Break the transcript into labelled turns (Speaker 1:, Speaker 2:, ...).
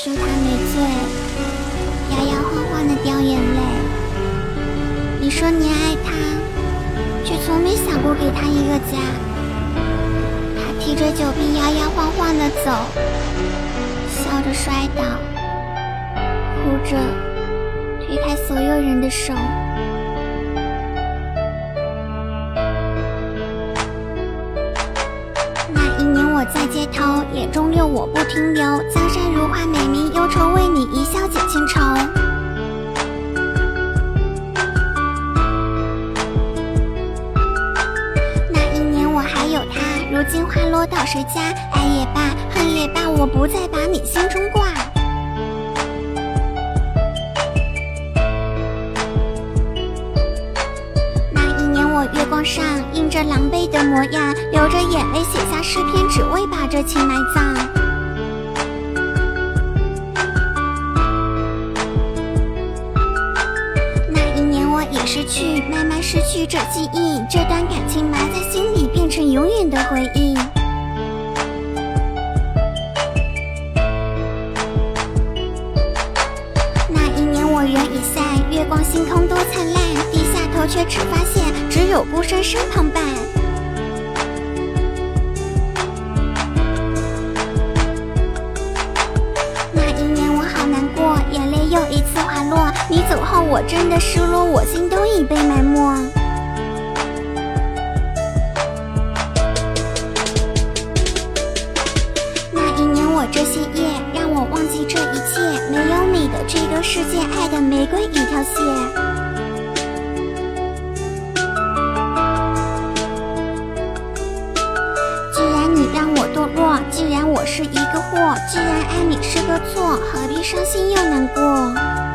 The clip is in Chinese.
Speaker 1: 说他没醉，摇摇晃晃的掉眼泪。你说你爱他，却从没想过给他一个家。他提着酒瓶摇摇晃晃的走，笑着摔倒，哭着推开所有人的手。那一年我在街头，眼中六我不停留。江山金，花落到谁家？爱也罢，恨也罢，我不再把你心中挂。那一年我月光上印着狼狈的模样，流着眼泪写下诗篇，只为把这情埋葬。那一年我也失去，慢慢失去这记忆，这段感情埋在心，成永远的回忆。那一年我人已散，月光星空多灿烂，低下头却只发现只有孤身身旁伴。那一年我好难过，眼泪又一次滑落。你走后我真的失落，我心都已被埋没。这些夜让我忘记这一切，没有你的这个世界，爱的玫瑰已凋谢。既然你让我堕落，既然我是一个祸，既然爱你是个错，何必伤心又难过？